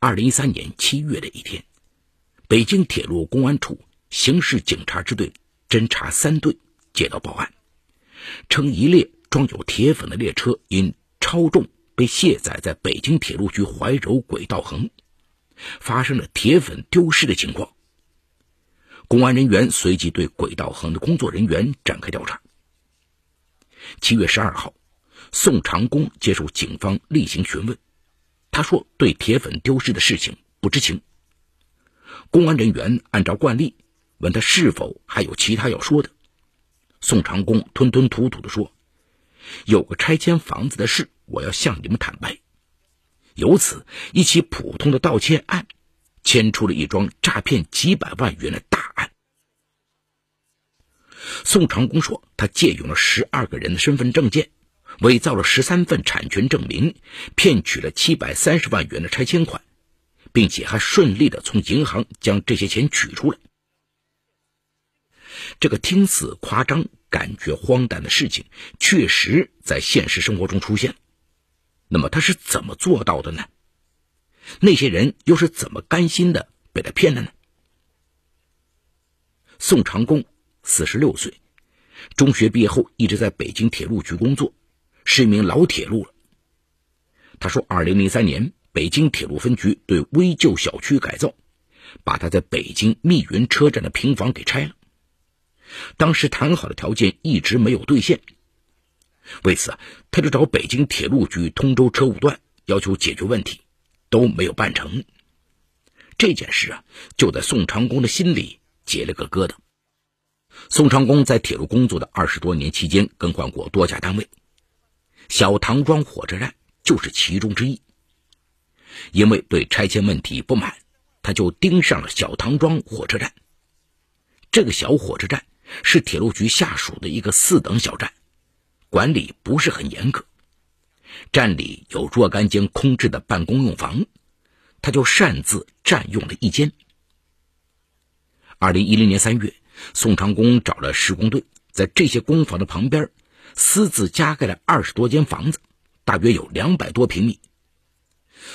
二零一三年七月的一天，北京铁路公安处刑事警察支队侦查三队接到报案，称一列装有铁粉的列车因超重被卸载在北京铁路局怀柔轨道横，发生了铁粉丢失的情况。公安人员随即对轨道横的工作人员展开调查。七月十二号，宋长工接受警方例行询问。他说：“对铁粉丢失的事情不知情。”公安人员按照惯例问他是否还有其他要说的。宋长工吞吞吐吐地说：“有个拆迁房子的事，我要向你们坦白。由此，一起普通的盗窃案，牵出了一桩诈骗几百万元的大案。”宋长工说：“他借用了十二个人的身份证件。”伪造了十三份产权证明，骗取了七百三十万元的拆迁款，并且还顺利的从银行将这些钱取出来。这个听似夸张、感觉荒诞的事情，确实在现实生活中出现。那么他是怎么做到的呢？那些人又是怎么甘心的被他骗了呢？宋长工，四十六岁，中学毕业后一直在北京铁路局工作。是一名老铁路了。他说，二零零三年，北京铁路分局对危旧小区改造，把他在北京密云车站的平房给拆了。当时谈好的条件一直没有兑现，为此啊，他就找北京铁路局通州车务段要求解决问题，都没有办成。这件事啊，就在宋长工的心里结了个疙瘩。宋长工在铁路工作的二十多年期间，更换过多家单位。小唐庄火车站就是其中之一。因为对拆迁问题不满，他就盯上了小唐庄火车站。这个小火车站是铁路局下属的一个四等小站，管理不是很严格。站里有若干间空置的办公用房，他就擅自占用了一间。二零一零年三月，宋长工找了施工队，在这些工房的旁边。私自加盖了二十多间房子，大约有两百多平米。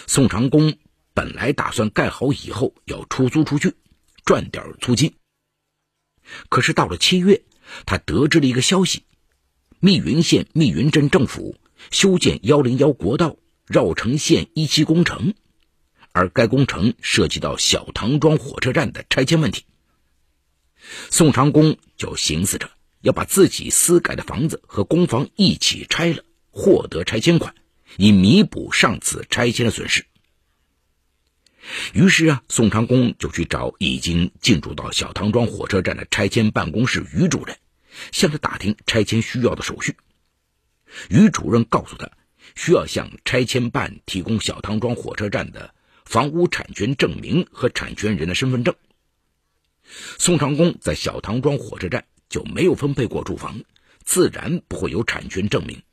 宋长工本来打算盖好以后要出租出去，赚点租金。可是到了七月，他得知了一个消息：密云县密云镇政府修建幺零幺国道绕城线一期工程，而该工程涉及到小唐庄火车站的拆迁问题。宋长工就寻思着。要把自己私改的房子和公房一起拆了，获得拆迁款，以弥补上次拆迁的损失。于是啊，宋长工就去找已经进驻到小唐庄火车站的拆迁办公室于主任，向他打听拆迁需要的手续。于主任告诉他，需要向拆迁办提供小唐庄火车站的房屋产权证明和产权人的身份证。宋长工在小唐庄火车站。就没有分配过住房，自然不会有产权证明，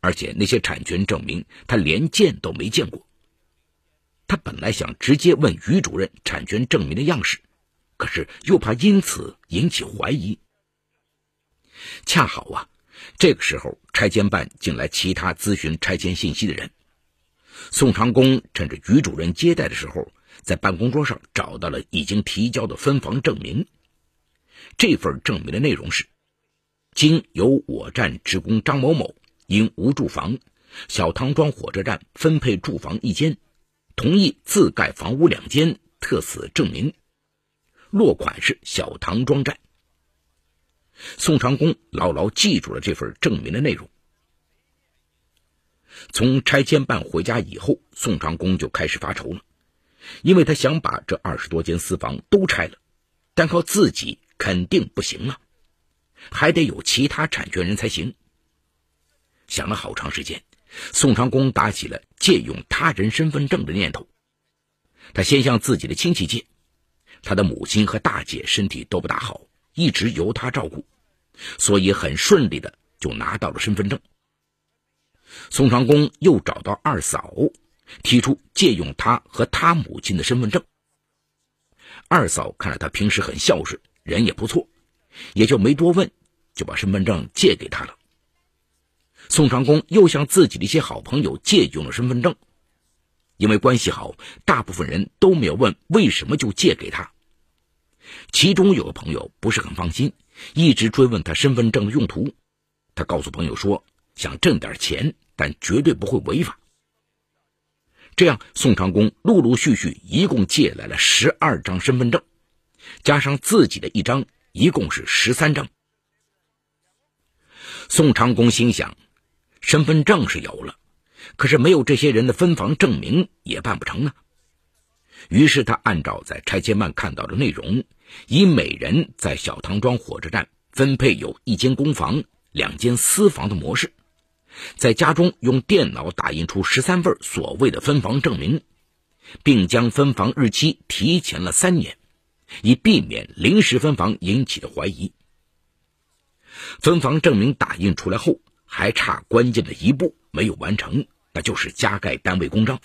而且那些产权证明他连见都没见过。他本来想直接问于主任产权证明的样式，可是又怕因此引起怀疑。恰好啊，这个时候拆迁办进来其他咨询拆迁信息的人，宋长工趁着于主任接待的时候，在办公桌上找到了已经提交的分房证明。这份证明的内容是：经由我站职工张某某因无住房，小唐庄火车站分配住房一间，同意自盖房屋两间，特此证明。落款是小唐庄站。宋长工牢牢记住了这份证明的内容。从拆迁办回家以后，宋长工就开始发愁了，因为他想把这二十多间私房都拆了，单靠自己。肯定不行了，还得有其他产权人才行。想了好长时间，宋长工打起了借用他人身份证的念头。他先向自己的亲戚借，他的母亲和大姐身体都不大好，一直由他照顾，所以很顺利的就拿到了身份证。宋长工又找到二嫂，提出借用他和他母亲的身份证。二嫂看来他平时很孝顺。人也不错，也就没多问，就把身份证借给他了。宋长工又向自己的一些好朋友借用了身份证，因为关系好，大部分人都没有问为什么就借给他。其中有个朋友不是很放心，一直追问他身份证的用途。他告诉朋友说，想挣点钱，但绝对不会违法。这样，宋长工陆陆续续一共借来了十二张身份证，加上自己的一张，一共是十三张。宋长工心想，身份证是有了。可是没有这些人的分房证明也办不成啊。于是他按照在拆迁办看到的内容，以每人在小唐庄火车站分配有一间公房、两间私房的模式，在家中用电脑打印出十三份所谓的分房证明，并将分房日期提前了三年，以避免临时分房引起的怀疑。分房证明打印出来后，还差关键的一步没有完成。那就是加盖单位公章，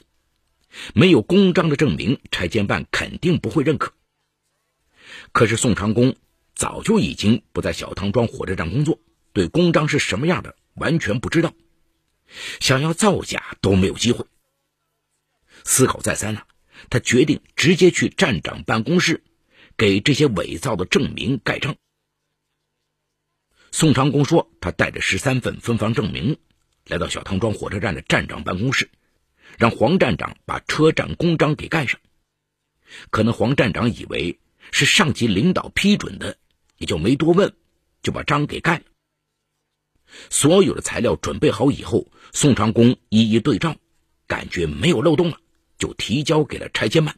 没有公章的证明，拆迁办肯定不会认可。可是宋长工早就已经不在小唐庄火车站工作，对公章是什么样的完全不知道，想要造假都没有机会。思考再三呢，他决定直接去站长办公室，给这些伪造的证明盖章。宋长工说，他带着十三份分房证明。来到小汤庄火车站的站长办公室，让黄站长把车站公章给盖上。可能黄站长以为是上级领导批准的，也就没多问，就把章给盖了。所有的材料准备好以后，宋长工一一对照，感觉没有漏洞了，就提交给了拆迁办。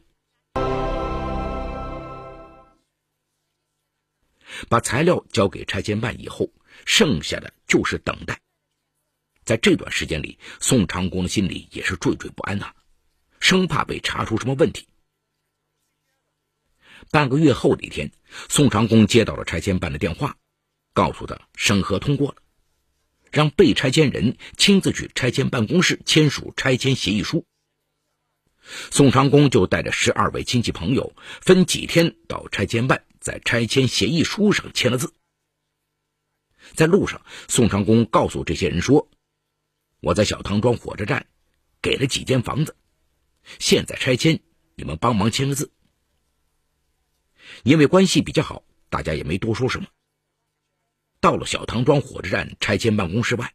把材料交给拆迁办以后，剩下的就是等待。在这段时间里，宋长工的心里也是惴惴不安呐，生怕被查出什么问题。半个月后的一天，宋长工接到了拆迁办的电话，告诉他审核通过了，让被拆迁人亲自去拆迁办公室签署拆迁协议书。宋长工就带着十二位亲戚朋友，分几天到拆迁办，在拆迁协议书上签了字。在路上，宋长工告诉这些人说。我在小唐庄火车站给了几间房子，现在拆迁，你们帮忙签个字。因为关系比较好，大家也没多说什么。到了小唐庄火车站拆迁办公室外，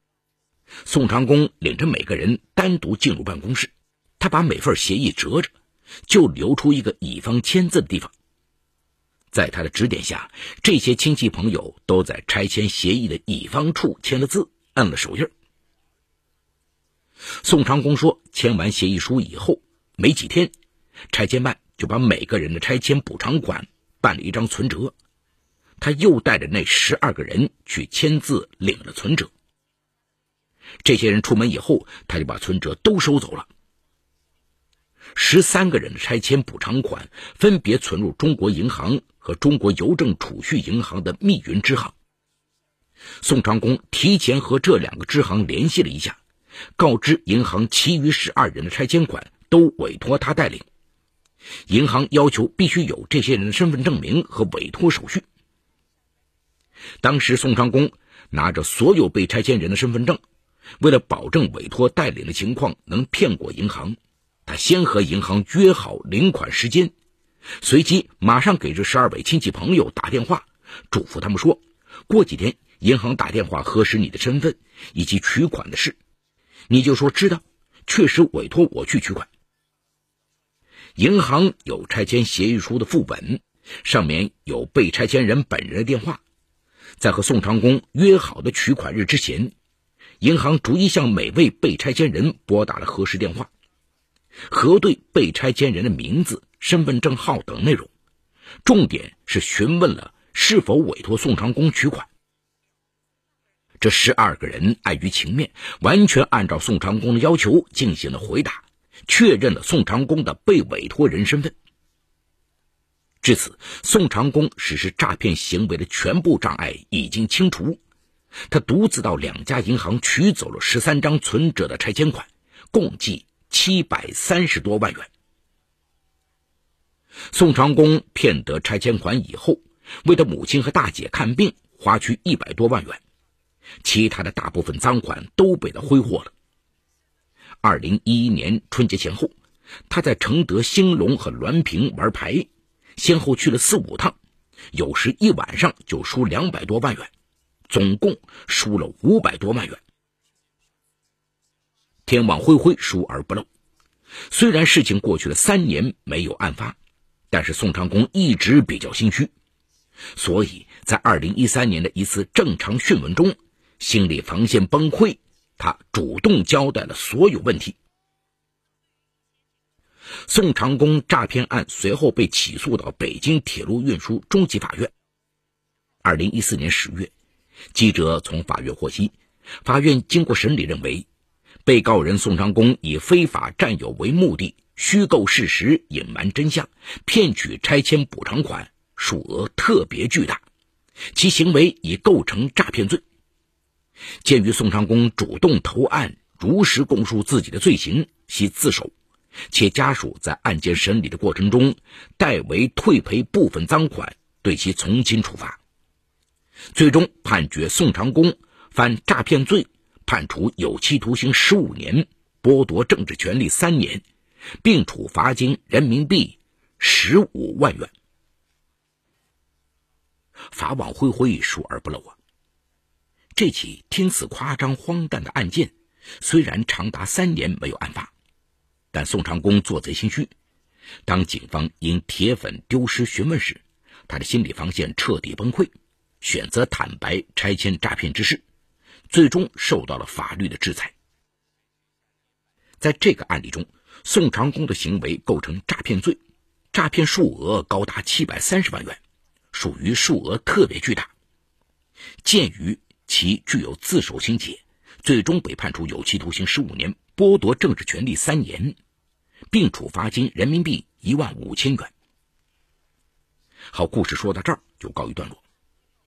宋长工领着每个人单独进入办公室，他把每份协议折着，就留出一个乙方签字的地方。在他的指点下，这些亲戚朋友都在拆迁协议的乙方处签了字，按了手印。宋长工说：“签完协议书以后，没几天，拆迁办就把每个人的拆迁补偿款办了一张存折。他又带着那十二个人去签字领了存折。这些人出门以后，他就把存折都收走了。十三个人的拆迁补偿款分别存入中国银行和中国邮政储蓄银行的密云支行。宋长工提前和这两个支行联系了一下。”告知银行，其余十二人的拆迁款都委托他带领。银行要求必须有这些人的身份证明和委托手续。当时宋长工拿着所有被拆迁人的身份证，为了保证委托带领的情况能骗过银行，他先和银行约好领款时间，随即马上给这十二位亲戚朋友打电话，嘱咐他们说：过几天银行打电话核实你的身份以及取款的事。你就说知道，确实委托我去取款。银行有拆迁协议书的副本，上面有被拆迁人本人的电话。在和宋长工约好的取款日之前，银行逐一向每位被拆迁人拨打了核实电话，核对被拆迁人的名字、身份证号等内容，重点是询问了是否委托宋长工取款。这十二个人碍于情面，完全按照宋长工的要求进行了回答，确认了宋长工的被委托人身份。至此，宋长工实施诈骗行为的全部障碍已经清除。他独自到两家银行取走了十三张存折的拆迁款，共计七百三十多万元。宋长工骗得拆迁款以后，为他母亲和大姐看病，花去一百多万元。其他的大部分赃款都被他挥霍了。二零一一年春节前后，他在承德、兴隆和滦平玩牌，先后去了四五趟，有时一晚上就输两百多万元，总共输了五百多万元。天网恢恢，疏而不漏。虽然事情过去了三年没有案发，但是宋长公一直比较心虚，所以在二零一三年的一次正常讯问中，心理防线崩溃，他主动交代了所有问题。宋长公诈骗案随后被起诉到北京铁路运输中级法院。二零一四年十月，记者从法院获悉，法院经过审理认为。被告人宋长公以非法占有为目的，虚构事实、隐瞒真相，骗取拆迁补偿款，数额特别巨大，其行为已构成诈骗罪。鉴于宋长公主动投案，如实供述自己的罪行，系自首，且家属在案件审理的过程中代为退赔部分赃款，对其从轻处罚，最终判决宋长公犯诈骗罪。判处有期徒刑十五年，剥夺政治权利三年，并处罚金人民币十五万元。法网恢恢，疏而不漏啊！这起听似夸张荒诞的案件，虽然长达三年没有案发，但宋长公做贼心虚。当警方因铁粉丢失询问时，他的心理防线彻底崩溃，选择坦白拆迁诈骗之事。最终受到了法律的制裁。在这个案例中，宋长公的行为构成诈骗罪，诈骗数额高达七百三十万元，属于数额特别巨大。鉴于其具有自首情节，最终被判处有期徒刑十五年，剥夺政治权利三年，并处罚金人民币一万五千元。好，故事说到这儿就告一段落。